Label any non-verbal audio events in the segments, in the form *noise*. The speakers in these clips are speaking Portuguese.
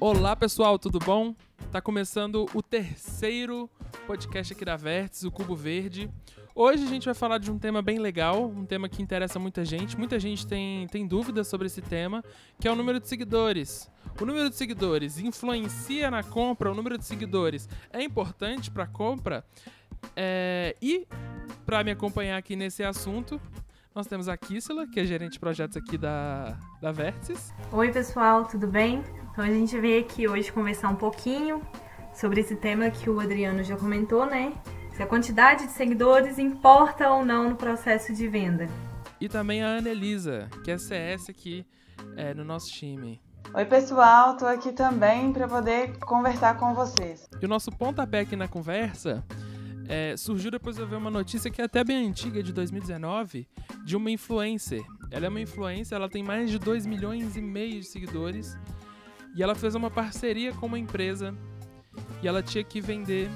Olá pessoal, tudo bom? Tá começando o terceiro podcast aqui da Vértice, o Cubo Verde. Hoje a gente vai falar de um tema bem legal, um tema que interessa muita gente. Muita gente tem, tem dúvidas sobre esse tema, que é o número de seguidores. O número de seguidores influencia na compra? O número de seguidores é importante para a compra? É, e para me acompanhar aqui nesse assunto, nós temos a Kissela, que é gerente de projetos aqui da, da Vértices. Oi, pessoal, tudo bem? Então a gente veio aqui hoje conversar um pouquinho sobre esse tema que o Adriano já comentou, né? Se a quantidade de seguidores importa ou não no processo de venda. E também a Ana Elisa, que é CS aqui é, no nosso time. Oi, pessoal, tô aqui também para poder conversar com vocês. E o nosso pontapé aqui na conversa é, surgiu depois de eu ver uma notícia que é até bem antiga, de 2019, de uma influencer. Ela é uma influencer, ela tem mais de 2 milhões e meio de seguidores e ela fez uma parceria com uma empresa e ela tinha que vender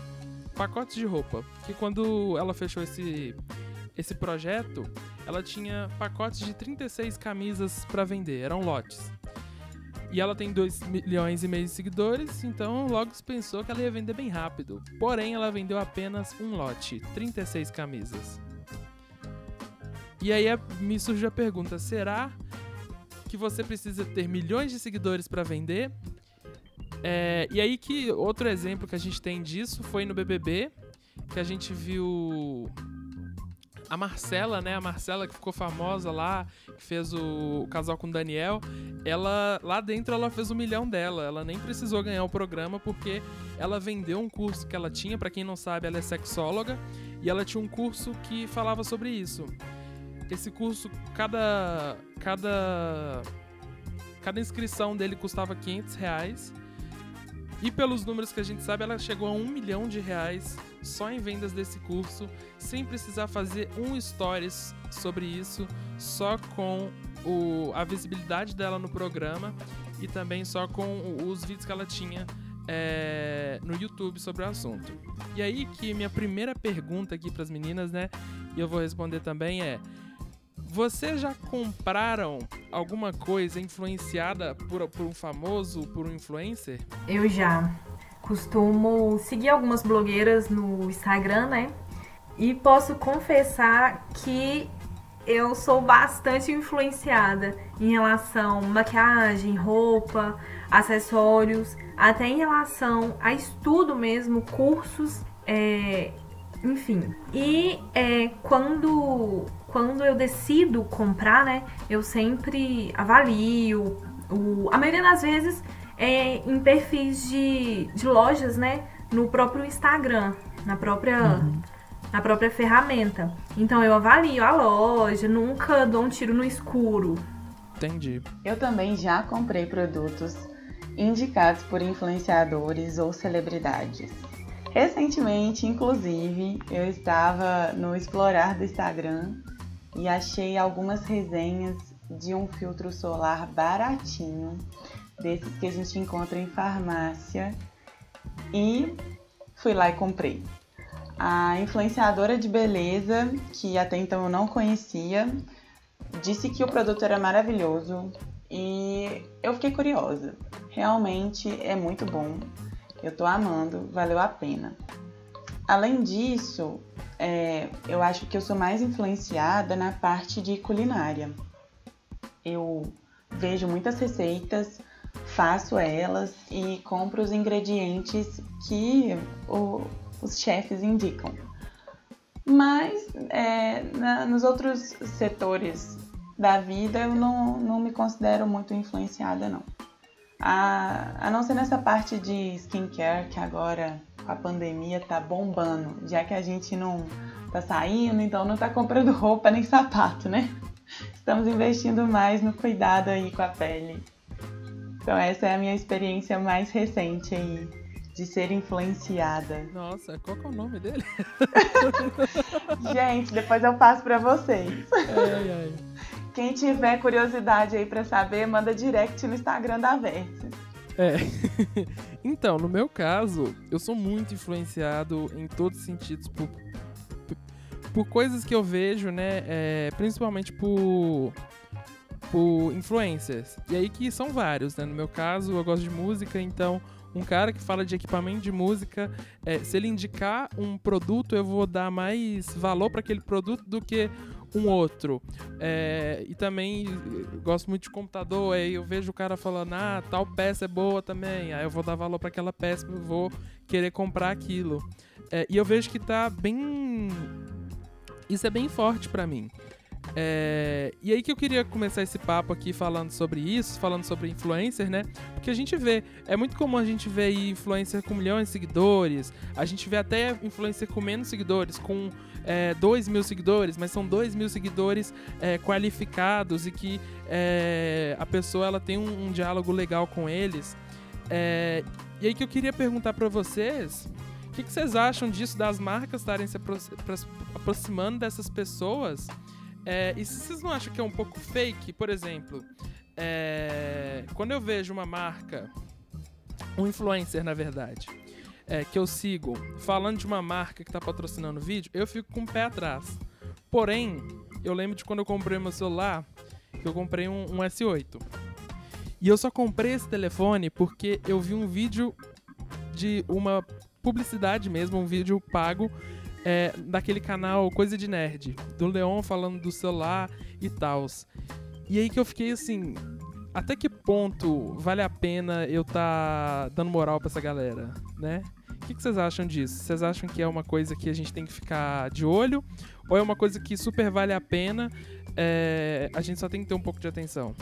pacotes de roupa. Que quando ela fechou esse, esse projeto, ela tinha pacotes de 36 camisas para vender, eram lotes. E ela tem 2 milhões e meio de seguidores, então logo se pensou que ela ia vender bem rápido. Porém, ela vendeu apenas um lote, 36 camisas. E aí me surgiu a pergunta: será que você precisa ter milhões de seguidores para vender? É, e aí que outro exemplo que a gente tem disso foi no BBB, que a gente viu a Marcela, né? A Marcela que ficou famosa lá, que fez o, o, casal com o Daniel. Ela lá dentro ela fez um milhão dela. Ela nem precisou ganhar o programa porque ela vendeu um curso que ela tinha. Para quem não sabe, ela é sexóloga e ela tinha um curso que falava sobre isso. Esse curso, cada cada cada inscrição dele custava 500 reais. E pelos números que a gente sabe, ela chegou a um milhão de reais só em vendas desse curso, sem precisar fazer um stories sobre isso, só com o, a visibilidade dela no programa e também só com os vídeos que ela tinha é, no YouTube sobre o assunto. E aí que minha primeira pergunta aqui para as meninas, né, e eu vou responder também é: vocês já compraram alguma coisa influenciada por, por um famoso, por um influencer? Eu já costumo seguir algumas blogueiras no Instagram, né? E posso confessar que eu sou bastante influenciada em relação a maquiagem, roupa, acessórios, até em relação a estudo mesmo, cursos, é, enfim. E é, quando, quando eu decido comprar, né, eu sempre avalio. O, a maioria das vezes é, em perfis de, de lojas, né? No próprio Instagram, na própria, uhum. na própria ferramenta. Então eu avalio a loja, nunca dou um tiro no escuro. Entendi. Eu também já comprei produtos indicados por influenciadores ou celebridades. Recentemente, inclusive, eu estava no explorar do Instagram e achei algumas resenhas de um filtro solar baratinho desses que a gente encontra em farmácia e fui lá e comprei. A influenciadora de beleza, que até então eu não conhecia, disse que o produto era maravilhoso e eu fiquei curiosa. Realmente é muito bom, eu tô amando, valeu a pena. Além disso, é, eu acho que eu sou mais influenciada na parte de culinária. Eu vejo muitas receitas faço elas e compro os ingredientes que o, os chefes indicam. Mas é, na, nos outros setores da vida eu não, não me considero muito influenciada, não. A, a não ser nessa parte de skincare que agora a pandemia tá bombando, já que a gente não tá saindo, então não tá comprando *laughs* roupa nem sapato, né? Estamos investindo mais no cuidado aí com a pele. Então essa é a minha experiência mais recente aí de ser influenciada. Nossa, qual que é o nome dele? *laughs* Gente, depois eu passo para vocês. Ai, ai. Quem tiver curiosidade aí para saber, manda direct no Instagram da Versa. É. *laughs* então, no meu caso, eu sou muito influenciado em todos os sentidos por, por coisas que eu vejo, né? É, principalmente por por influencers. E aí que são vários, né? No meu caso, eu gosto de música, então um cara que fala de equipamento de música, é, se ele indicar um produto, eu vou dar mais valor para aquele produto do que um outro. É, e também gosto muito de computador, aí eu vejo o cara falando, ah, tal peça é boa também, aí eu vou dar valor para aquela peça, eu vou querer comprar aquilo. É, e eu vejo que tá bem. Isso é bem forte para mim. É, e aí que eu queria começar esse papo aqui falando sobre isso, falando sobre influencer, né? Porque a gente vê, é muito comum a gente ver influencer com milhões de seguidores, a gente vê até influencer com menos seguidores, com é, 2 mil seguidores, mas são 2 mil seguidores é, qualificados e que é, a pessoa ela tem um, um diálogo legal com eles. É, e aí que eu queria perguntar para vocês, o que, que, vocês acham disso, das marcas estarem se aproximando dessas pessoas? É, e se vocês não acham que é um pouco fake, por exemplo, é, quando eu vejo uma marca, um influencer na verdade, é, que eu sigo falando de uma marca que está patrocinando o vídeo, eu fico com o pé atrás. Porém, eu lembro de quando eu comprei meu celular, eu comprei um, um S8. E eu só comprei esse telefone porque eu vi um vídeo de uma publicidade mesmo, um vídeo pago é, daquele canal Coisa de Nerd, do Leon falando do celular e tal. E aí que eu fiquei assim, até que ponto vale a pena eu tá dando moral pra essa galera, né? O que, que, vocês acham disso? Vocês acham que é uma coisa que a gente tem que ficar de olho? Ou é uma coisa que super vale a pena? É, a gente só tem que ter um pouco de atenção?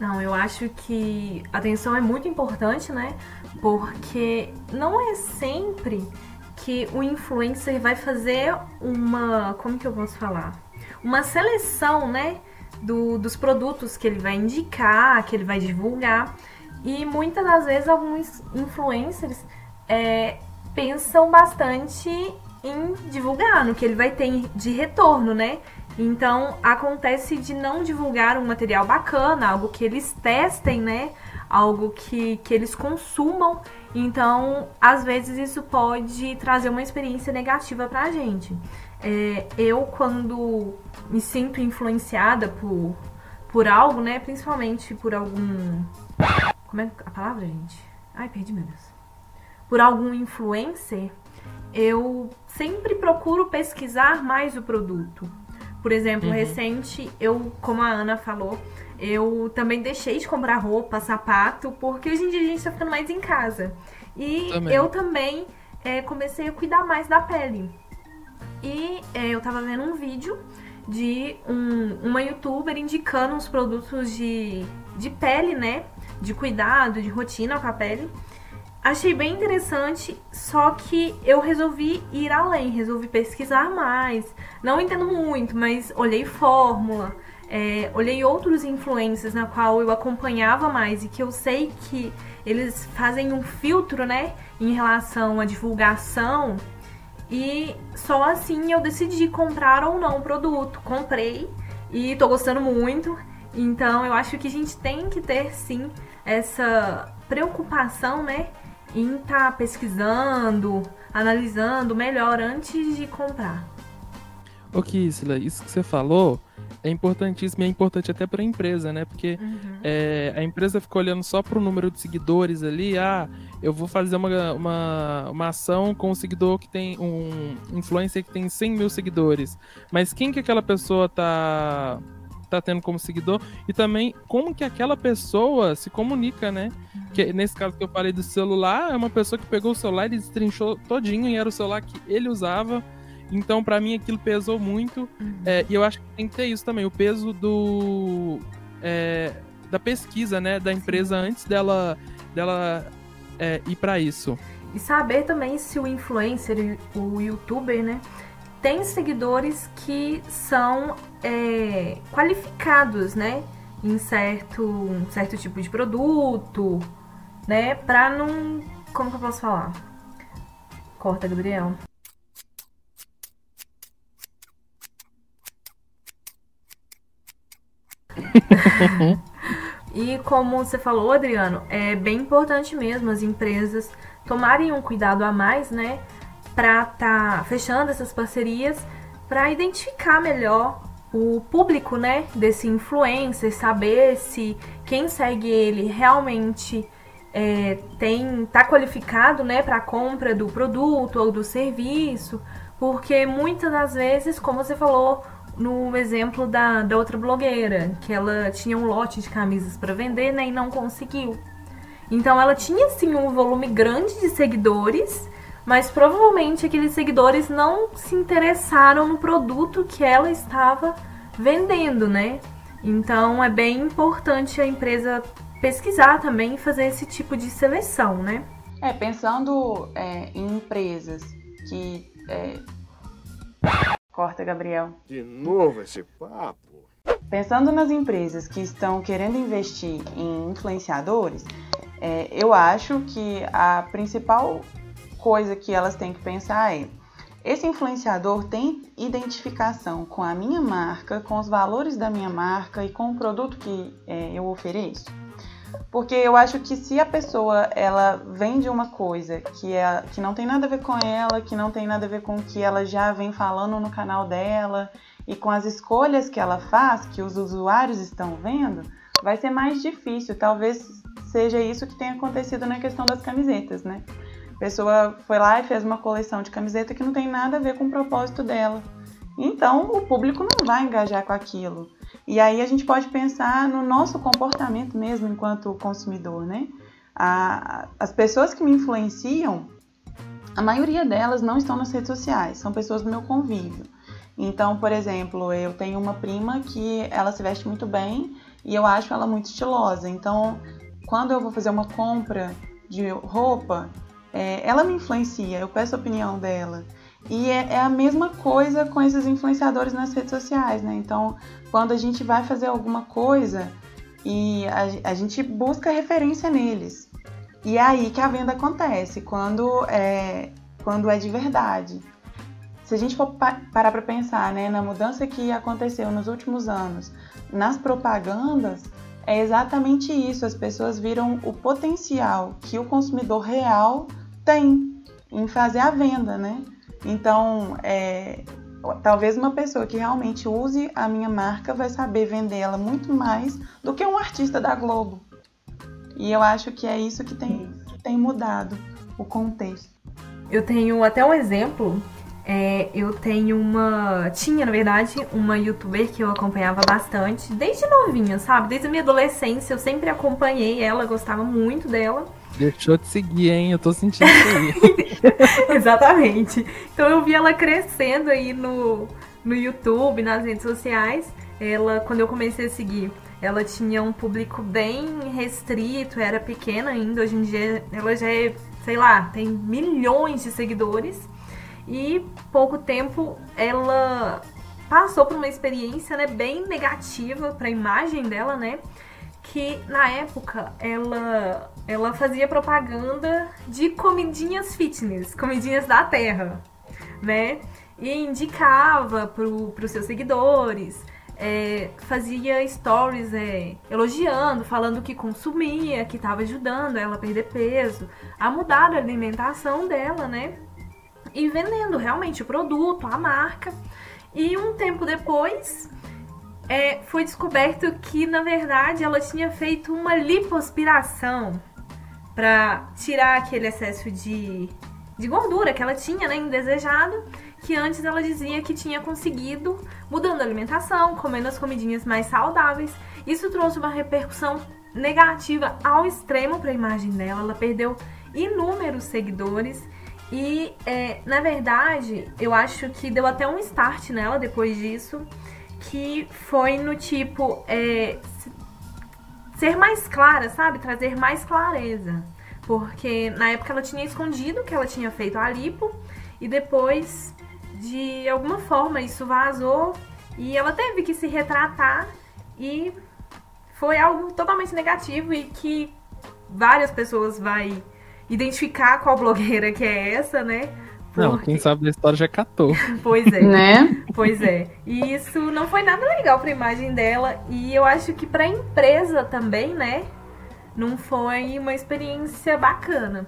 Não, eu acho que atenção é muito importante, né? Porque não é sempre que o influencer vai fazer uma. Como que eu posso falar? Uma seleção, né? Do, dos produtos que ele vai indicar, que ele vai divulgar. E muitas das vezes alguns influencers é, pensam bastante em divulgar, no que ele vai ter de retorno, né? Então acontece de não divulgar um material bacana, algo que eles testem, né? Algo que, que eles consumam então, às vezes isso pode trazer uma experiência negativa pra gente. É, eu, quando me sinto influenciada por, por algo, né? Principalmente por algum. Como é a palavra, gente? Ai, perdi meu Deus. Por algum influencer, eu sempre procuro pesquisar mais o produto. Por exemplo, uhum. recente, eu, como a Ana falou, eu também deixei de comprar roupa, sapato, porque hoje em dia a gente tá ficando mais em casa. E também. eu também é, comecei a cuidar mais da pele. E é, eu tava vendo um vídeo de um, uma youtuber indicando uns produtos de, de pele, né? De cuidado, de rotina com a pele. Achei bem interessante, só que eu resolvi ir além, resolvi pesquisar mais. Não entendo muito, mas olhei fórmula, é, olhei outros influencers na qual eu acompanhava mais e que eu sei que eles fazem um filtro, né, em relação à divulgação. E só assim eu decidi comprar ou não o produto. Comprei e tô gostando muito. Então eu acho que a gente tem que ter sim essa preocupação, né, em estar tá pesquisando, analisando melhor antes de comprar. Ô Kisla, isso que você falou é importantíssimo e é importante até para a empresa, né? Porque uhum. é, a empresa ficou olhando só para o número de seguidores ali. Ah, eu vou fazer uma, uma, uma ação com um seguidor que tem um influencer que tem 100 mil seguidores. Mas quem que aquela pessoa tá tá tendo como seguidor e também como que aquela pessoa se comunica, né? Que nesse caso que eu falei do celular, é uma pessoa que pegou o celular e destrinchou todinho e era o celular que ele usava então, para mim, aquilo pesou muito. Uhum. É, e eu acho que tem que ter isso também, o peso do. É, da pesquisa, né, da empresa antes dela, dela é, ir para isso. E saber também se o influencer, o youtuber, né, tem seguidores que são é, qualificados, né, em certo, um certo tipo de produto, né, pra não. Como que eu posso falar? Corta, Gabriel. *laughs* e como você falou, Adriano, é bem importante mesmo as empresas tomarem um cuidado a mais, né? Pra tá fechando essas parcerias para identificar melhor o público, né, desse influencer, saber se quem segue ele realmente é, tem tá qualificado, né, para compra do produto ou do serviço, porque muitas das vezes, como você falou no exemplo da, da outra blogueira, que ela tinha um lote de camisas para vender, né, e não conseguiu. Então ela tinha sim um volume grande de seguidores, mas provavelmente aqueles seguidores não se interessaram no produto que ela estava vendendo, né? Então é bem importante a empresa pesquisar também e fazer esse tipo de seleção, né? É, pensando é, em empresas que. É... Corta, Gabriel. De novo esse papo. Pensando nas empresas que estão querendo investir em influenciadores, é, eu acho que a principal coisa que elas têm que pensar é: esse influenciador tem identificação com a minha marca, com os valores da minha marca e com o produto que é, eu ofereço? Porque eu acho que se a pessoa ela vende uma coisa que, é, que não tem nada a ver com ela, que não tem nada a ver com o que ela já vem falando no canal dela e com as escolhas que ela faz, que os usuários estão vendo, vai ser mais difícil. Talvez seja isso que tenha acontecido na questão das camisetas, né? Pessoa foi lá e fez uma coleção de camiseta que não tem nada a ver com o propósito dela. Então, o público não vai engajar com aquilo. E aí a gente pode pensar no nosso comportamento mesmo enquanto consumidor, né? A, as pessoas que me influenciam, a maioria delas não estão nas redes sociais, são pessoas do meu convívio. Então, por exemplo, eu tenho uma prima que ela se veste muito bem e eu acho ela muito estilosa. Então, quando eu vou fazer uma compra de roupa, é, ela me influencia, eu peço a opinião dela. E é, é, a mesma coisa com esses influenciadores nas redes sociais, né? Então, quando a gente vai fazer alguma coisa e a, a gente busca referência neles. E é aí que a venda acontece, quando é, quando é de verdade. Se a gente for parar para pensar né, na mudança que aconteceu nos últimos anos nas propagandas, é exatamente isso. As pessoas viram o potencial que o consumidor real tem em fazer a venda, né? Então, é, talvez uma pessoa que realmente use a minha marca vai saber vender ela muito mais do que um artista da Globo. E eu acho que é isso que tem, tem mudado o contexto. Eu tenho até um exemplo é, eu tenho uma. Tinha, na verdade, uma youtuber que eu acompanhava bastante, desde novinha, sabe? Desde a minha adolescência, eu sempre acompanhei ela, gostava muito dela. Deixou de seguir, hein? Eu tô sentindo isso aí. *laughs* Exatamente. Então eu vi ela crescendo aí no, no YouTube, nas redes sociais. Ela, quando eu comecei a seguir, ela tinha um público bem restrito, era pequena ainda. Hoje em dia ela já é, sei lá, tem milhões de seguidores. E pouco tempo ela passou por uma experiência né, bem negativa para a imagem dela, né? Que na época ela, ela fazia propaganda de comidinhas fitness, comidinhas da terra, né? E indicava para os seus seguidores, é, fazia stories é, elogiando, falando que consumia, que estava ajudando ela a perder peso, a mudar a alimentação dela, né? e vendendo realmente o produto, a marca. E um tempo depois é, foi descoberto que na verdade ela tinha feito uma lipoaspiração para tirar aquele excesso de, de gordura que ela tinha, né, indesejado, que antes ela dizia que tinha conseguido mudando a alimentação, comendo as comidinhas mais saudáveis. Isso trouxe uma repercussão negativa ao extremo para a imagem dela. Ela perdeu inúmeros seguidores e, é, na verdade, eu acho que deu até um start nela depois disso, que foi no tipo é, ser mais clara, sabe? Trazer mais clareza. Porque na época ela tinha escondido que ela tinha feito a lipo e depois, de alguma forma, isso vazou e ela teve que se retratar e foi algo totalmente negativo e que várias pessoas vai identificar qual blogueira que é essa, né? Porque... Não, quem sabe da história já catou. *laughs* pois é. né? Pois é. E isso não foi nada legal pra imagem dela. E eu acho que pra empresa também, né? Não foi uma experiência bacana.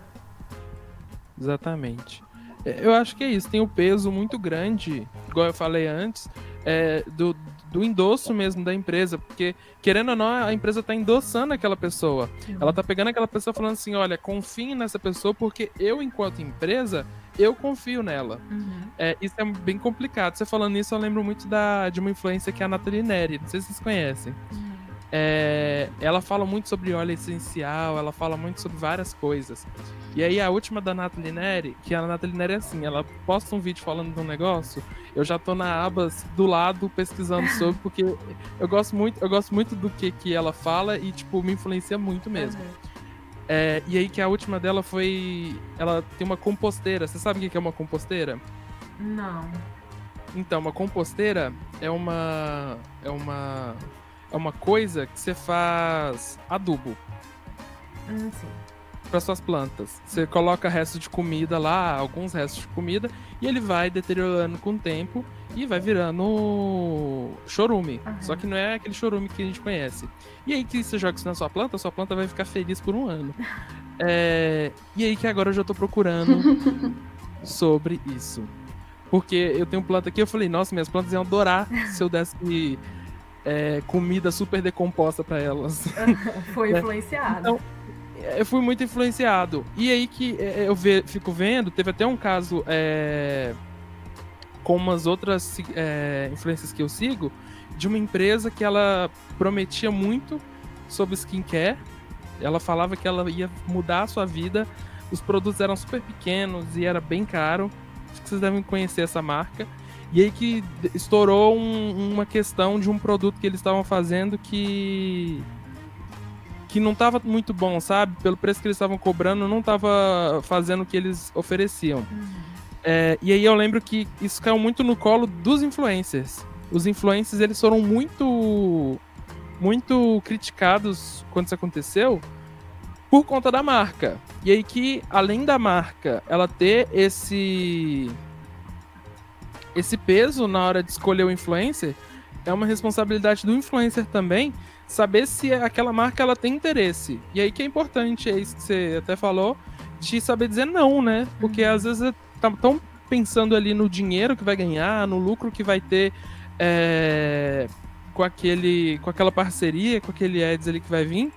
Exatamente. Eu acho que é isso, tem um peso muito grande, igual eu falei antes, é, do, do endosso mesmo da empresa, porque querendo ou não, a empresa está endossando aquela pessoa. Ela está pegando aquela pessoa falando assim, olha, confie nessa pessoa porque eu, enquanto empresa, eu confio nela. Uhum. É, isso é bem complicado. Você falando isso, eu lembro muito da, de uma influência que é a Nathalie Neri, não sei se vocês conhecem. Uhum. É, ela fala muito sobre óleo essencial, ela fala muito sobre várias coisas. E aí a última da Nathalie Neri, que a Nathalie Neri é assim, ela posta um vídeo falando de um negócio, eu já tô na aba do lado pesquisando *laughs* sobre, porque eu gosto muito, eu gosto muito do que, que ela fala e, tipo, me influencia muito mesmo. Uhum. É, e aí que a última dela foi. Ela tem uma composteira. Você sabe o que é uma composteira? Não. Então, uma composteira é uma. É uma é uma coisa que você faz adubo. Hum, sim. Para suas plantas. Você coloca restos de comida lá, alguns restos de comida, e ele vai deteriorando com o tempo e vai virando chorume. Uhum. Só que não é aquele chorume que a gente conhece. E aí que você joga isso na sua planta, a sua planta vai ficar feliz por um ano. *laughs* É... E aí que agora eu já tô procurando *laughs* sobre isso. Porque eu tenho planta aqui, eu falei, nossa, minhas plantas iam adorar se eu desse é, comida super decomposta para elas. *laughs* Foi né? influenciado. Então, é, eu fui muito influenciado. E aí que é, eu ve, fico vendo, teve até um caso é, com umas outras é, influências que eu sigo, de uma empresa que ela prometia muito sobre skincare. Ela falava que ela ia mudar a sua vida. Os produtos eram super pequenos e era bem caro. Acho que vocês devem conhecer essa marca. E aí que estourou um, uma questão de um produto que eles estavam fazendo que que não estava muito bom, sabe? Pelo preço que eles estavam cobrando, não estava fazendo o que eles ofereciam. Uhum. É, e aí eu lembro que isso caiu muito no colo dos influencers. Os influencers, eles foram muito muito criticados quando isso aconteceu por conta da marca. E aí que, além da marca, ela ter esse esse peso na hora de escolher o influencer é uma responsabilidade do influencer também saber se aquela marca ela tem interesse. E aí que é importante, é isso que você até falou, de saber dizer não, né? Porque às vezes tá tão pensando ali no dinheiro que vai ganhar, no lucro que vai ter é, com aquele com aquela parceria, com aquele ads ali que vai vir,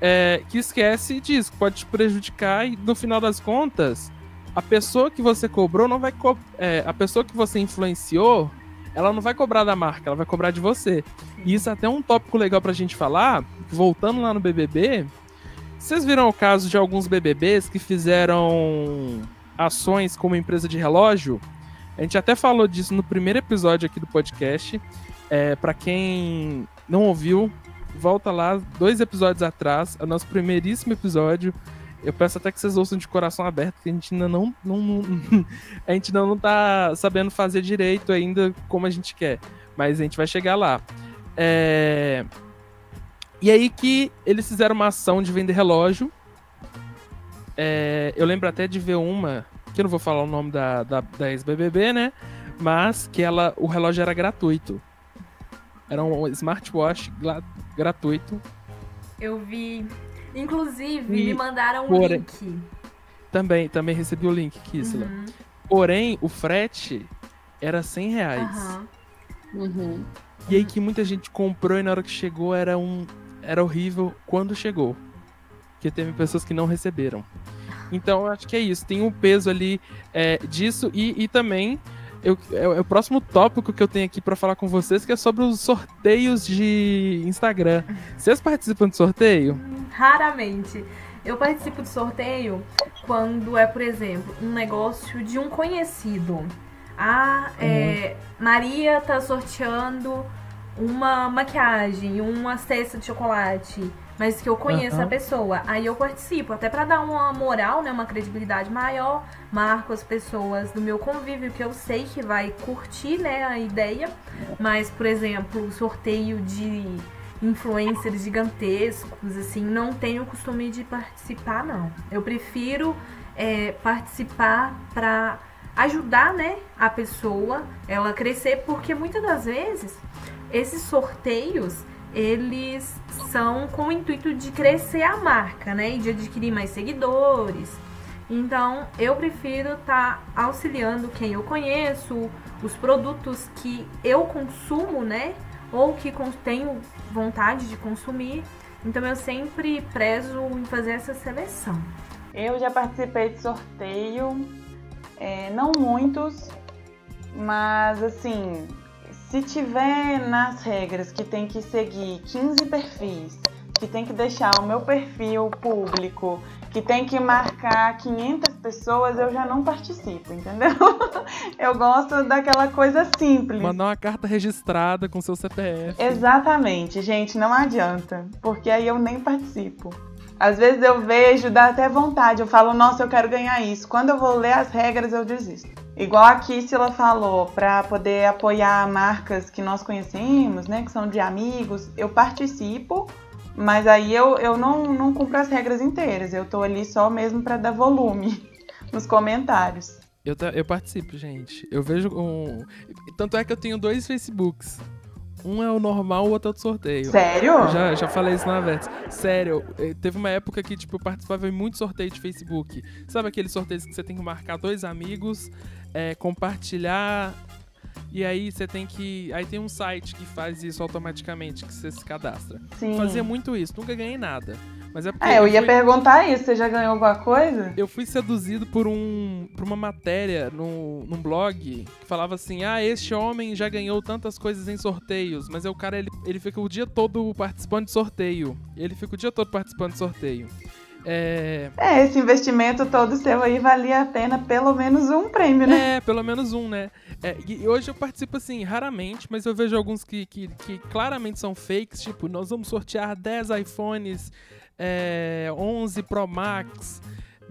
é, que esquece disso, pode te prejudicar e no final das contas a pessoa que você cobrou não vai co é, a pessoa que você influenciou ela não vai cobrar da marca, ela vai cobrar de você. E isso é até um tópico legal pra gente falar, voltando lá no BBB. Vocês viram o caso de alguns BBBs que fizeram ações como empresa de relógio? A gente até falou disso no primeiro episódio aqui do podcast. É, para quem não ouviu, volta lá dois episódios atrás, é o nosso primeiríssimo episódio eu peço até que vocês ouçam de coração aberto, que a gente ainda não, não, não *laughs* a gente ainda não tá sabendo fazer direito ainda como a gente quer. Mas a gente vai chegar lá. É... E aí que eles fizeram uma ação de vender relógio. É... Eu lembro até de ver uma, que eu não vou falar o nome da, da, da ex-BBB, né? Mas que ela, o relógio era gratuito. Era um smartwatch gratuito. Eu vi Inclusive, e me mandaram um porém, link. Também, também recebi o link, Kisla. Uhum. Porém, o frete era 100 reais. Uhum. Uhum. E aí que muita gente comprou e na hora que chegou era um era horrível quando chegou. Porque teve pessoas que não receberam. Então, eu acho que é isso. Tem um peso ali é, disso e, e também eu, é, é, o próximo tópico que eu tenho aqui para falar com vocês, que é sobre os sorteios de Instagram. Vocês participam de sorteio? Raramente. Eu participo de sorteio quando é, por exemplo, um negócio de um conhecido. Ah, é, uhum. é, Maria tá sorteando uma maquiagem, uma cesta de chocolate mas que eu conheço uhum. a pessoa. Aí eu participo, até para dar uma moral, né, uma credibilidade maior, marco as pessoas do meu convívio que eu sei que vai curtir, né, a ideia. Mas, por exemplo, sorteio de influencers gigantescos, assim, não tenho o costume de participar, não. Eu prefiro é, participar para ajudar, né, a pessoa, ela crescer, porque muitas das vezes esses sorteios eles são com o intuito de crescer a marca, né? E de adquirir mais seguidores. Então, eu prefiro estar tá auxiliando quem eu conheço, os produtos que eu consumo, né? Ou que tenho vontade de consumir. Então, eu sempre prezo em fazer essa seleção. Eu já participei de sorteio, é, não muitos, mas assim, se tiver nas regras que tem que seguir 15 perfis, que tem que deixar o meu perfil público, que tem que marcar 500 pessoas, eu já não participo, entendeu? *laughs* Eu gosto daquela coisa simples. Mandar uma carta registrada com seu CPF. Exatamente, gente, não adianta, porque aí eu nem participo. Às vezes eu vejo, dá até vontade, eu falo, nossa, eu quero ganhar isso. Quando eu vou ler as regras, eu desisto. Igual a Kissila falou, para poder apoiar marcas que nós conhecemos, né, que são de amigos, eu participo, mas aí eu, eu não, não cumpro as regras inteiras. Eu tô ali só mesmo para dar volume *laughs* nos comentários. Eu, eu participo, gente. Eu vejo um. Tanto é que eu tenho dois Facebooks. Um é o normal, o outro é o sorteio. Sério? Já, já falei isso na vez. Sério, eh, teve uma época que, tipo, eu participava em muito sorteio de Facebook. Sabe aqueles sorteios que você tem que marcar dois amigos, é, compartilhar. E aí você tem que. Aí tem um site que faz isso automaticamente, que você se cadastra. Sim. Fazia muito isso, nunca ganhei nada. Mas é porque. É, eu, eu ia fui... perguntar isso, você já ganhou alguma coisa? Eu fui seduzido por um. por uma matéria no, num blog que falava assim: ah, este homem já ganhou tantas coisas em sorteios, mas é o cara, ele, ele fica o dia todo participando de sorteio. Ele fica o dia todo participando de sorteio. É... é, esse investimento todo seu aí valia a pena pelo menos um prêmio, né? É, pelo menos um, né? É, e hoje eu participo assim, raramente, mas eu vejo alguns que, que, que claramente são fakes, tipo, nós vamos sortear 10 iPhones é, 11 Pro Max.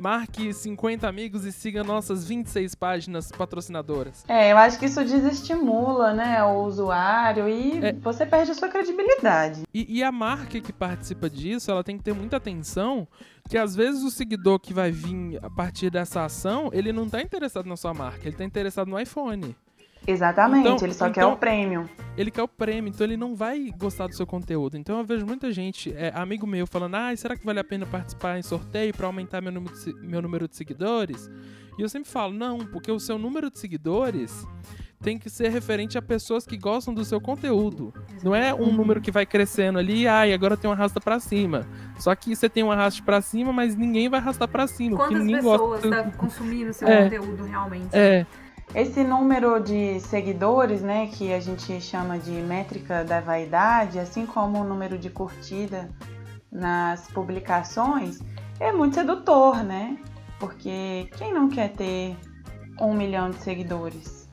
Marque 50 amigos e siga nossas 26 páginas patrocinadoras. É, eu acho que isso desestimula, né, o usuário e é. você perde a sua credibilidade. E, e, a marca que participa disso, ela tem que ter muita atenção, que às vezes o seguidor que vai vir a partir dessa ação, ele não está interessado na sua marca, ele está interessado no iPhone. Exatamente, então, ele só então, quer o prêmio. Ele quer o prêmio, então ele não vai gostar do seu conteúdo. Então eu vejo muita gente, é, amigo meu, falando: ah, será que vale a pena participar em sorteio para aumentar meu número, de, meu número de seguidores? E eu sempre falo: não, porque o seu número de seguidores tem que ser referente a pessoas que gostam do seu conteúdo. Não é um número que vai crescendo ali, ah, e agora tem uma arrasta para cima. Só que você tem um arraste para cima, mas ninguém vai arrastar para cima. Quantas ninguém pessoas gosta... tá consumindo seu é, conteúdo realmente? É. Esse número de seguidores, né, que a gente chama de métrica da vaidade, assim como o número de curtida nas publicações, é muito sedutor, né? Porque quem não quer ter um milhão de seguidores?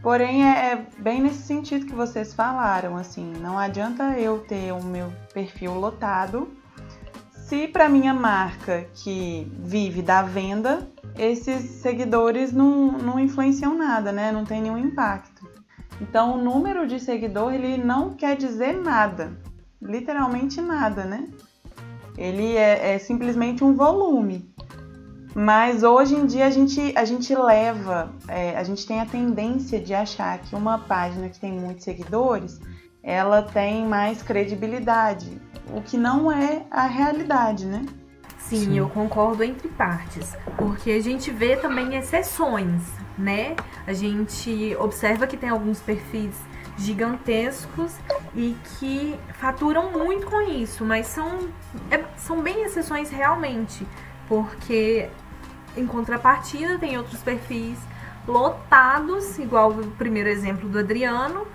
Porém, é, é bem nesse sentido que vocês falaram, assim, não adianta eu ter o meu perfil lotado se para minha marca que vive da venda esses seguidores não, não influenciam nada, né? Não tem nenhum impacto. Então, o número de seguidor ele não quer dizer nada, literalmente nada, né? Ele é, é simplesmente um volume. Mas hoje em dia a gente, a gente leva, é, a gente tem a tendência de achar que uma página que tem muitos seguidores, ela tem mais credibilidade, o que não é a realidade, né? Sim, Sim, eu concordo entre partes, porque a gente vê também exceções, né? A gente observa que tem alguns perfis gigantescos e que faturam muito com isso, mas são, é, são bem exceções realmente, porque em contrapartida tem outros perfis lotados, igual o primeiro exemplo do Adriano,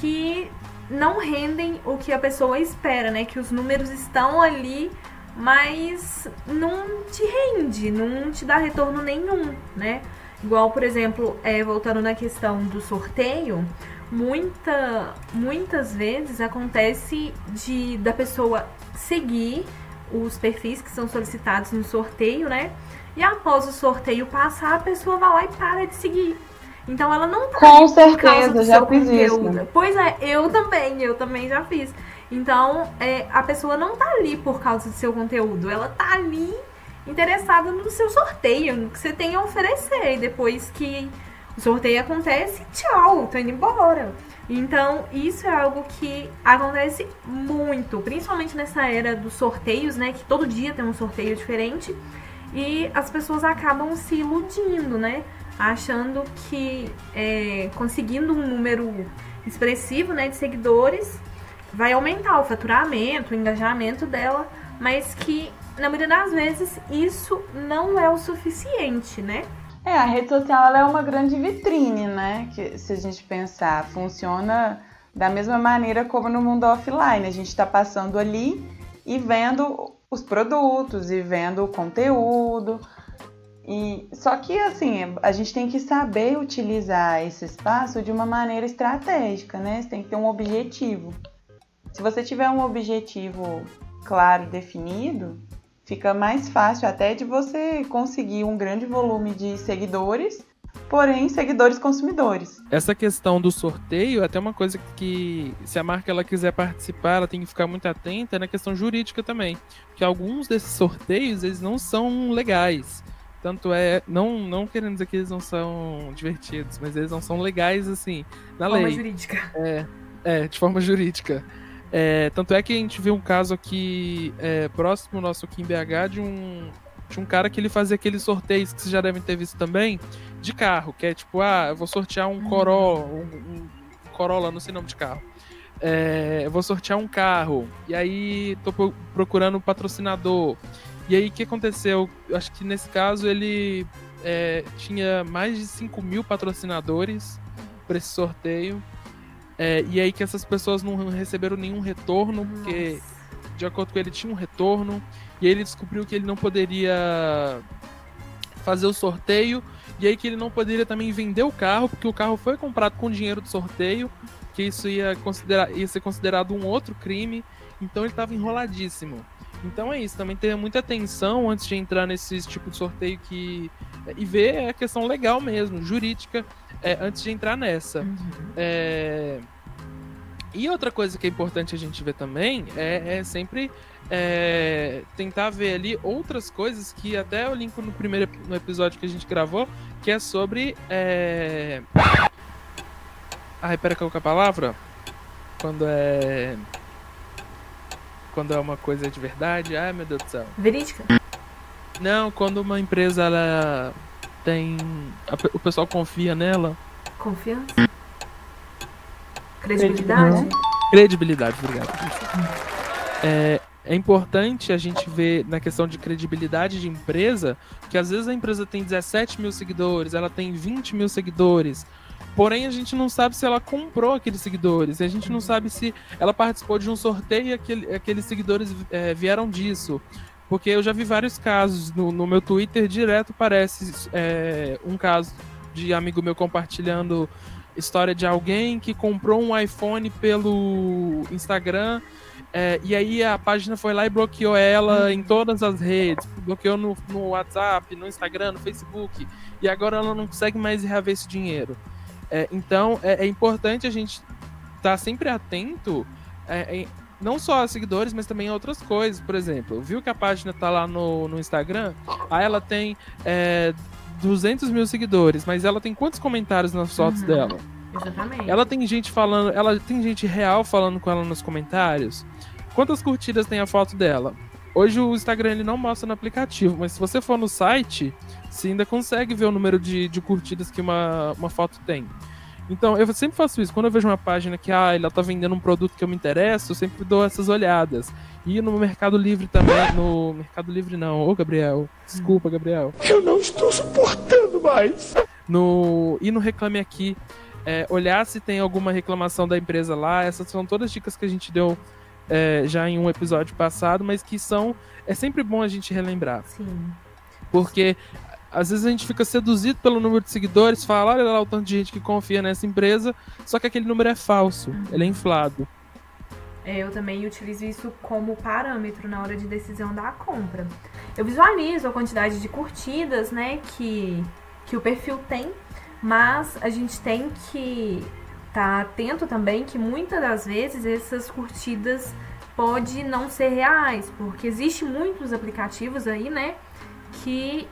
que não rendem o que a pessoa espera, né? Que os números estão ali mas não te rende, não te dá retorno nenhum, né? Igual, por exemplo, é, voltando na questão do sorteio, muita, muitas vezes acontece de da pessoa seguir os perfis que são solicitados no sorteio, né? E após o sorteio passar, a pessoa vai lá e para de seguir. Então ela não tá Com certeza, já fiz conteúdo. isso. Pois é, eu também, eu também já fiz. Então, é, a pessoa não tá ali por causa do seu conteúdo, ela tá ali interessada no seu sorteio, no que você tem a oferecer. E depois que o sorteio acontece, tchau, tô indo embora. Então, isso é algo que acontece muito, principalmente nessa era dos sorteios, né? Que todo dia tem um sorteio diferente. e as pessoas acabam se iludindo, né? Achando que é, conseguindo um número expressivo né, de seguidores vai aumentar o faturamento, o engajamento dela, mas que na maioria das vezes isso não é o suficiente, né? É, a rede social é uma grande vitrine, né? Que se a gente pensar, funciona da mesma maneira como no mundo offline. A gente está passando ali e vendo os produtos e vendo o conteúdo. E só que assim, a gente tem que saber utilizar esse espaço de uma maneira estratégica, né? Você tem que ter um objetivo. Se você tiver um objetivo claro definido, fica mais fácil até de você conseguir um grande volume de seguidores, porém seguidores consumidores. Essa questão do sorteio é até uma coisa que, se a marca ela quiser participar, ela tem que ficar muito atenta na questão jurídica também, porque alguns desses sorteios eles não são legais. Tanto é, não, não querendo dizer que eles não são divertidos, mas eles não são legais assim, na forma lei. jurídica. É, é, de forma jurídica. É, tanto é que a gente viu um caso aqui é, próximo nosso aqui em BH de um, de um cara que ele fazia aqueles sorteios que vocês já devem ter visto também, de carro, que é tipo, ah, eu vou sortear um Corolla, um, um Corolla, não sei o nome de carro. É, eu vou sortear um carro, e aí tô pro- procurando um patrocinador. E aí o que aconteceu? Eu acho que nesse caso ele é, tinha mais de 5 mil patrocinadores para esse sorteio. É, e aí que essas pessoas não receberam nenhum retorno, porque Nossa. de acordo com ele tinha um retorno. E aí ele descobriu que ele não poderia fazer o sorteio. E aí que ele não poderia também vender o carro, porque o carro foi comprado com dinheiro do sorteio, que isso ia, considerar, ia ser considerado um outro crime. Então ele estava enroladíssimo. Então é isso, também tenha muita atenção antes de entrar nesse tipo de sorteio que. E ver a questão legal mesmo, jurídica, é, antes de entrar nessa. Uhum. É, E outra coisa que é importante a gente ver também é, é sempre é, tentar ver ali outras coisas que até eu linko no primeiro no episódio que a gente gravou, que é sobre. É... Ai, pera, qual que é a palavra? Quando é. Quando é uma coisa de verdade. Ai, meu Deus do céu. Verídica? Não, quando uma empresa ela tem. a o pessoal confia nela. Confiança? Credibilidade? Credibilidade, obrigado. É, é importante a gente ver na questão de credibilidade de empresa, que às vezes a empresa tem 17 mil seguidores, ela tem 20 mil seguidores, porém a gente não sabe se ela comprou aqueles seguidores, a gente não sabe se ela participou de um sorteio e aquele- aqueles seguidores é, vieram disso. Porque eu já vi vários casos. No, no meu Twitter direto parece é, um caso de amigo meu compartilhando história de alguém que comprou um iPhone pelo Instagram é, e aí a página foi lá e bloqueou ela em todas as redes, bloqueou no, no WhatsApp, no Instagram, no Facebook, e agora ela não consegue mais reaver esse dinheiro. É, então é, é importante a gente estar sempre atento, é, não só a seguidores, mas também a outras coisas. Por exemplo, viu que a página tá lá no, no Instagram, aí ela tem é, 200 mil seguidores, mas ela tem quantos comentários nas fotos Uhum. dela? Exatamente. Ela tem gente falando, ela tem gente real falando com ela nos comentários. Quantas curtidas tem a foto dela? Hoje o Instagram ele não mostra no aplicativo, mas se você for no site, você ainda consegue ver o número de, de curtidas que uma, uma foto tem. Então, eu sempre faço isso. Quando eu vejo uma página que ah, ela tá vendendo um produto que eu me interesso, eu sempre dou essas olhadas. E no Mercado Livre também. No Mercado Livre não. Ô, Gabriel. Desculpa, Gabriel. Eu não estou suportando mais. no e no Reclame Aqui, é, olhar se tem alguma reclamação da empresa lá. Essas são todas dicas que a gente deu é, já em um episódio passado, mas que são. É sempre bom a gente relembrar. Sim. Porque às vezes a gente fica seduzido pelo número de seguidores, fala, olha lá o tanto de gente que confia nessa empresa, só que aquele número é falso, ele é inflado. É, eu também utilizo isso como parâmetro na hora de decisão da compra. Eu visualizo a quantidade de curtidas, né, que, que o perfil tem, mas a gente tem que estar atento também que muitas das vezes essas curtidas pode não ser reais, porque existe muitos aplicativos aí, né, que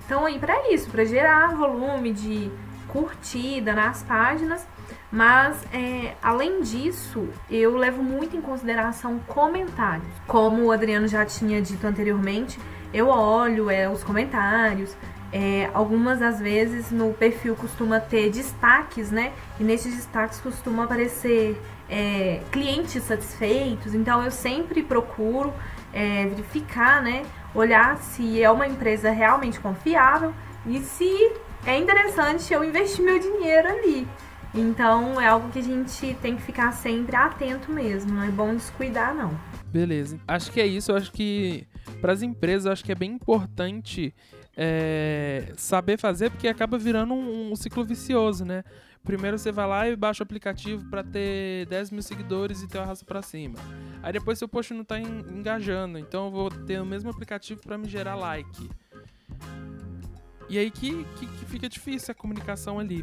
estão aí para isso, para gerar volume de curtida nas páginas. Mas, é, além disso, eu levo muito em consideração comentários. Como o Adriano já tinha dito anteriormente, eu olho é, os comentários. É, algumas das vezes no perfil costuma ter destaques, né? E nesses destaques costuma aparecer é, clientes satisfeitos. Então eu sempre procuro é, verificar, né? Olhar se é uma empresa realmente confiável e se é interessante eu investir meu dinheiro ali. Então é algo que a gente tem que ficar sempre atento mesmo, não é bom descuidar não. Beleza. Acho que é isso, acho que para as empresas acho que é bem importante é, saber fazer, porque acaba virando um, um, ciclo vicioso, né? Primeiro você vai lá e baixa o aplicativo para ter 10 mil seguidores e ter uma raça para cima. Aí depois seu post não tá engajando, então eu vou ter o mesmo aplicativo para me gerar like. E aí que, que, que fica difícil a comunicação ali.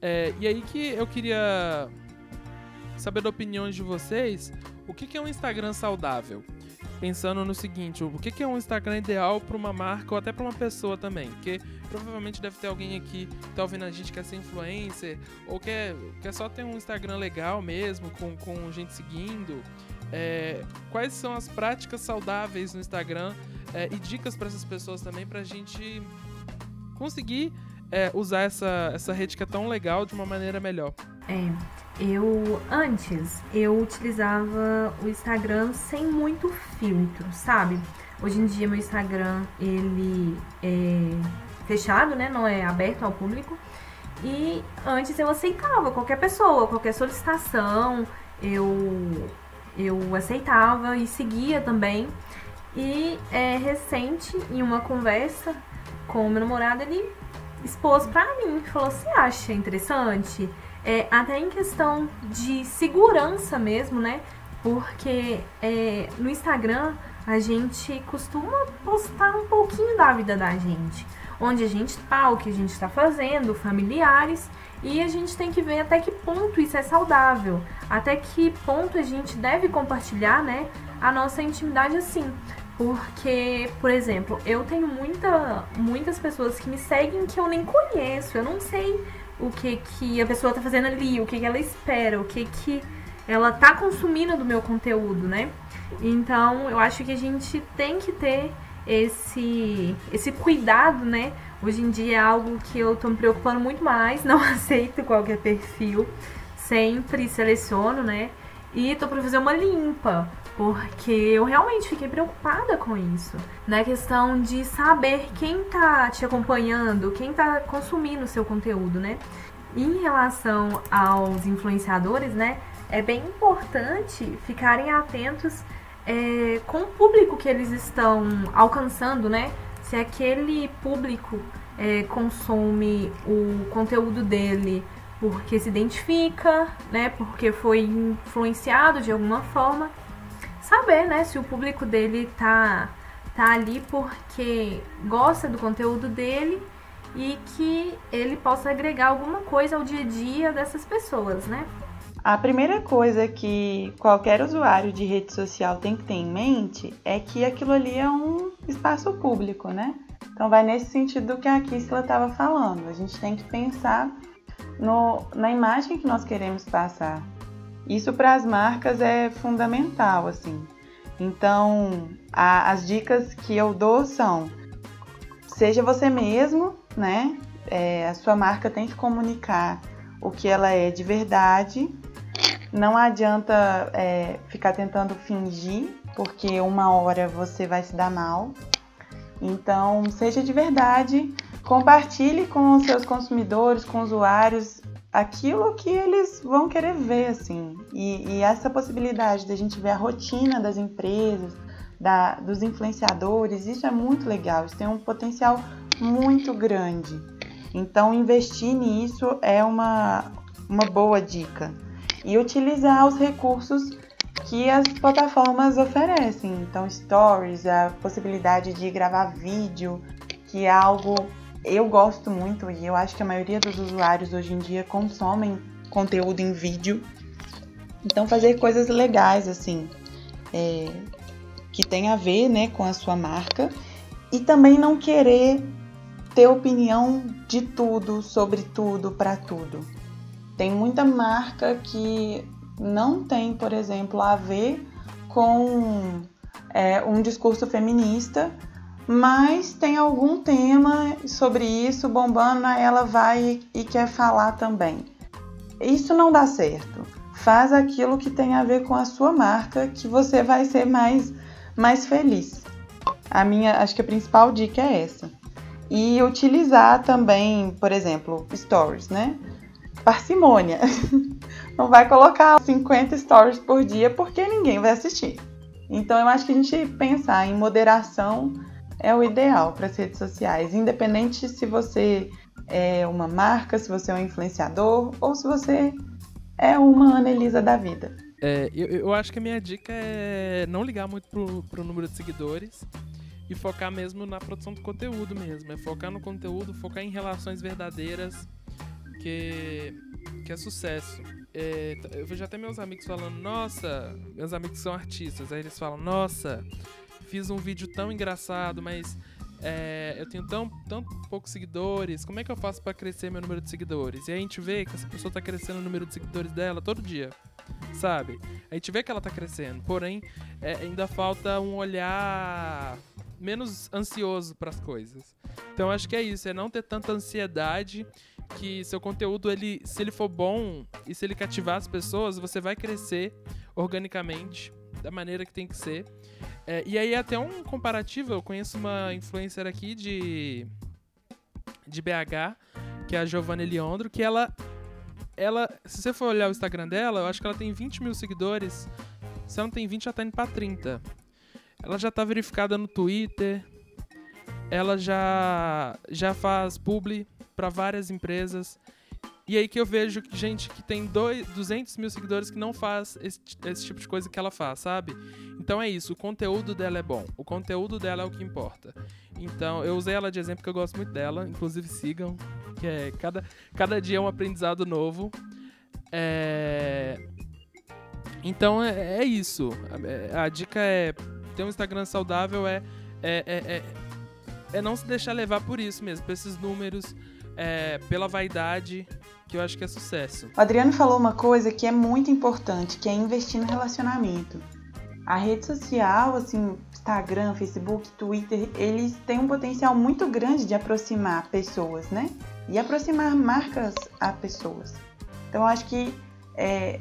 É, e aí que eu queria saber da opinião de vocês, o que, que é um Instagram saudável? Pensando no seguinte, o que, é um Instagram ideal para uma marca ou até para uma pessoa também? Porque provavelmente deve ter alguém aqui que tá ouvindo a gente que quer ser influencer ou quer, quer só ter um Instagram legal mesmo, com, com gente seguindo. É, quais são as práticas saudáveis no Instagram é, e dicas para essas pessoas também para a gente conseguir é, usar essa, essa rede que é tão legal de uma maneira melhor? É, eu antes eu utilizava o Instagram sem muito filtro, sabe? Hoje em dia meu Instagram ele é fechado, né? Não é aberto ao público. E antes eu aceitava qualquer pessoa, qualquer solicitação, eu eu aceitava e seguia também. E é recente, em uma conversa, com o meu namorado, ele expôs pra mim, falou: Você acha interessante? É, até em questão de segurança mesmo, né? Porque é, no Instagram a gente costuma postar um pouquinho da vida da gente. Onde a gente tá, o que a gente tá fazendo, familiares. E a gente tem que ver até que ponto isso é saudável. Até que ponto a gente deve compartilhar, né? A nossa intimidade assim. Porque, por exemplo, eu tenho muita, muitas pessoas que me seguem que eu nem conheço. Eu não sei o que, que a pessoa tá fazendo ali, o que, que ela espera, o que, que ela tá consumindo do meu conteúdo, né? Então, eu acho que a gente tem que ter esse, esse cuidado, né? Hoje em dia é algo que eu tô me preocupando muito mais, *laughs* não aceito qualquer perfil, sempre seleciono, né? E tô pra fazer uma limpa porque eu realmente fiquei preocupada com isso. Na né? questão de saber quem tá te acompanhando, quem tá consumindo o seu conteúdo, né? Em relação aos influenciadores, né? É bem importante ficarem atentos é, com o público que eles estão alcançando, né? Se aquele público é, consome o conteúdo dele porque se identifica, né? Porque foi influenciado de alguma forma saber, né, se o público dele tá, tá ali porque gosta do conteúdo dele e que ele possa agregar alguma coisa ao dia a dia dessas pessoas, né? A primeira coisa que qualquer usuário de rede social tem que ter em mente é que aquilo ali é um espaço público, né? Então vai nesse sentido do que a Kissla estava falando. A gente tem que pensar no, na imagem que nós queremos passar. Isso para as marcas é fundamental, assim. Então, a, as dicas que eu dou são: seja você mesmo, né? É, a sua marca tem que comunicar o que ela é de verdade. Não adianta é, ficar tentando fingir, porque uma hora você vai se dar mal. Então, seja de verdade, compartilhe com os seus consumidores, com usuários, aquilo que eles vão querer ver, assim. E, e essa possibilidade da gente ver a rotina das empresas, da, dos influenciadores, isso é muito legal, isso tem um potencial muito grande. Então, investir nisso é uma, uma boa dica. E utilizar os recursos que as plataformas oferecem. Então, stories, a possibilidade de gravar vídeo, que é algo eu gosto muito e eu acho que a maioria dos usuários hoje em dia consomem conteúdo em vídeo. Então fazer coisas legais assim, é, que tem a ver né, com a sua marca e também não querer ter opinião de tudo, sobre tudo, para tudo. Tem muita marca que não tem, por exemplo, a ver com é, um discurso feminista, mas tem algum tema sobre isso bombando, ela vai e quer falar também. Isso não dá certo. Faz aquilo que tem a ver com a sua marca, que você vai ser mais, mais feliz. A minha, acho que a principal dica é essa. E utilizar também, por exemplo, stories, né? Parcimônia. *laughs* Não vai colocar 50 stories por dia porque ninguém vai assistir. Então eu acho que a gente pensar em moderação é o ideal para as redes sociais, independente se você é uma marca, se você é um influenciador ou se você é uma Anelisa da vida. É, eu, eu, acho que a minha dica é não ligar muito pro, pro número de seguidores e focar mesmo na produção do conteúdo mesmo. É focar no conteúdo, focar em relações verdadeiras, que, que é sucesso. É, eu vejo até meus amigos falando, nossa, meus amigos são artistas, aí eles falam, nossa, fiz um vídeo tão engraçado, mas é, eu tenho tão, tão poucos seguidores, como é que eu faço para crescer meu número de seguidores? E aí a gente vê que essa pessoa tá crescendo o número de seguidores dela todo dia, sabe? A gente vê que ela tá crescendo, porém é, ainda falta um olhar menos ansioso para as coisas. Então acho que é isso, é não ter tanta ansiedade que seu conteúdo ele, se ele for bom e se ele cativar as pessoas, você vai crescer organicamente da maneira que tem que ser. É, e aí até um comparativo, eu conheço uma influencer aqui de de BH, que é a Giovanna Eliondro, que ela ela, se você for olhar o Instagram dela, eu acho que ela tem 20 mil seguidores. Se ela não tem 20, já tá indo pra 30. Ela já tá verificada no Twitter. Ela já já faz publi para várias empresas. E aí que eu vejo gente que tem dois, 200 mil seguidores que não faz esse, esse, tipo de coisa que ela faz, sabe? Então é isso, o conteúdo dela é bom. O conteúdo dela é o que importa. Então eu usei ela de exemplo porque eu gosto muito dela. Inclusive sigam, que é cada, cada dia é um aprendizado novo. É... Então é, é isso. A, a, dica é ter um Instagram saudável é, é, é, é, é não se deixar levar por isso mesmo, por esses números é, pela vaidade, que eu acho que é sucesso. O Adriano falou uma coisa que é muito importante, que é investir no relacionamento. A rede social, assim, Instagram, Facebook, Twitter, eles têm um potencial muito grande de aproximar pessoas, né? E aproximar marcas a pessoas. Então, eu acho que é,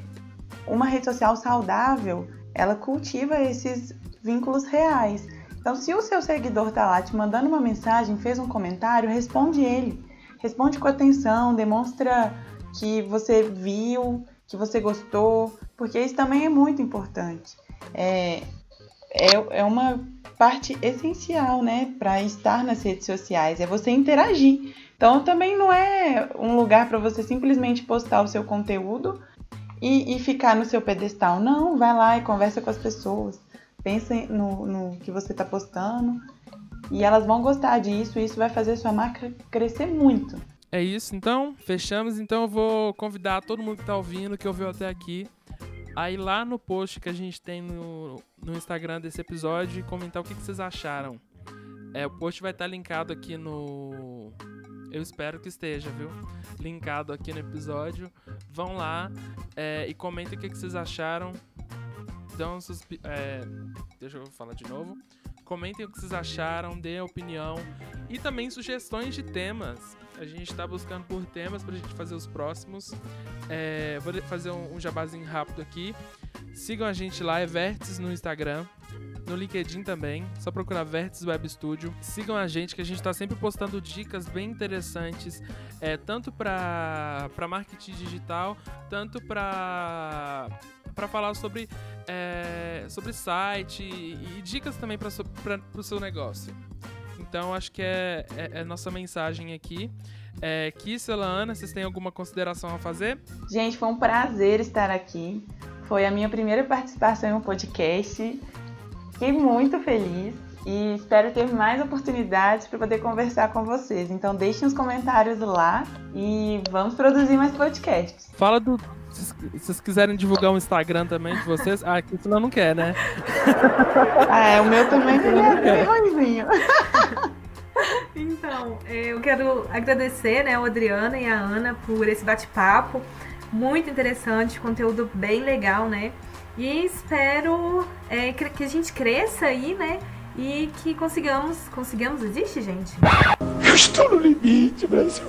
uma rede social saudável, ela cultiva esses vínculos reais. Então, se o seu seguidor está lá te mandando uma mensagem, fez um comentário, responde ele responde com atenção, demonstra que você viu, que você gostou, porque isso também é muito importante. É, é, é uma parte essencial, né, para estar nas redes sociais, é você interagir. Então também não é um lugar para você simplesmente postar o seu conteúdo e, e, ficar no seu pedestal. Não, vai lá e conversa com as pessoas. Pensa no, no que você está postando e elas vão gostar disso e isso vai fazer sua marca crescer muito. É isso, então, fechamos. Então eu vou convidar todo mundo que está ouvindo, que ouviu até aqui, a ir lá no post que a gente tem no, no Instagram desse episódio e comentar o que, que vocês acharam. É, o post vai estar tá linkado aqui no. Eu espero que esteja, viu? Linkado aqui no episódio. Vão lá é, e comentem o que, que vocês acharam. Então, é, deixa eu falar de novo. Comentem o que vocês acharam, deem a opinião e também sugestões de temas. A gente está buscando por temas para a gente fazer os próximos. É, vou fazer um, jabazinho rápido aqui. Sigam a gente lá, é Vértices no Instagram, no LinkedIn também, só procurar Vértices Web Studio. Sigam a gente que a gente está sempre postando dicas bem interessantes, é, tanto para marketing digital, tanto para para falar sobre, é, sobre site e, e dicas também para o seu negócio. Então, acho que é, é, é nossa mensagem aqui. É, Kissela, Ana, vocês têm alguma consideração a fazer? Gente, foi um prazer estar aqui. Foi a minha primeira participação em um podcast. Fiquei muito feliz e espero ter mais oportunidades para poder conversar com vocês. Então deixem os comentários lá e vamos produzir mais podcasts. Fala do, se vocês quiserem divulgar o um Instagram também de vocês, ah, que senão não quer, né? ah, *laughs* é, o meu também *laughs* é ruimzinho. Então, eu quero agradecer né, o Adriana e a Ana por esse bate-papo. Muito interessante, conteúdo bem legal, né? E espero é, que a gente cresça aí, né? e que consigamos, consigamos, existe, gente? Eu estou no limite, Brasil.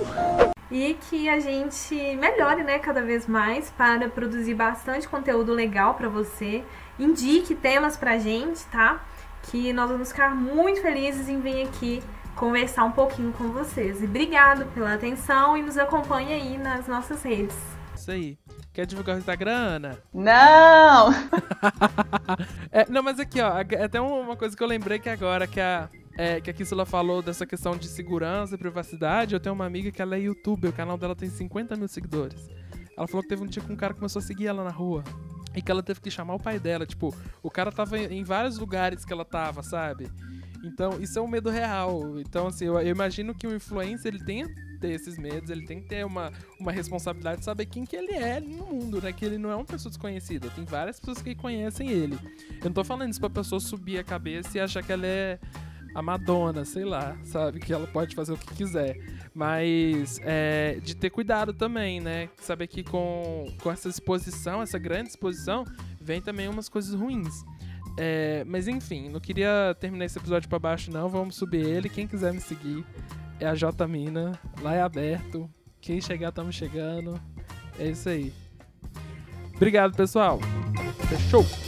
E que a gente melhore, né, cada vez mais para produzir bastante conteúdo legal para você. Indique temas pra gente, tá? Que nós vamos ficar muito felizes em vir aqui conversar um pouquinho com vocês. E obrigado pela atenção e nos acompanhe aí nas nossas redes. Isso aí. Quer divulgar o Instagram, Ana? Não! *laughs* é, não, mas aqui, ó, até uma coisa que eu lembrei que agora, que a, é, que a Kissula falou dessa questão de segurança e privacidade, eu tenho uma amiga que ela é youtuber, o canal dela tem 50 mil seguidores. Ela falou que teve um dia que um cara começou a seguir ela na rua. E que ela teve que chamar o pai dela. Tipo, o cara tava em vários lugares que ela tava, sabe? Então, isso é um medo real. Então, assim, eu, eu imagino que o influencer, ele tem ter esses medos, ele tem que ter uma, uma responsabilidade de saber quem que ele é no mundo, né? Que ele não é uma pessoa desconhecida. Tem várias pessoas que conhecem ele. Eu não tô falando isso pra pessoa subir a cabeça e achar que ela é a Madonna, sei lá, sabe? Que ela pode fazer o que quiser. Mas é, de ter cuidado também, né? Saber que com, com essa exposição, essa grande exposição, vem também umas coisas ruins. É, mas enfim, não queria terminar esse episódio para baixo, não. Vamos subir ele. Quem quiser me seguir é a J Mina. Lá é aberto. Quem chegar, estamos chegando. É isso aí. Obrigado, pessoal. Fechou!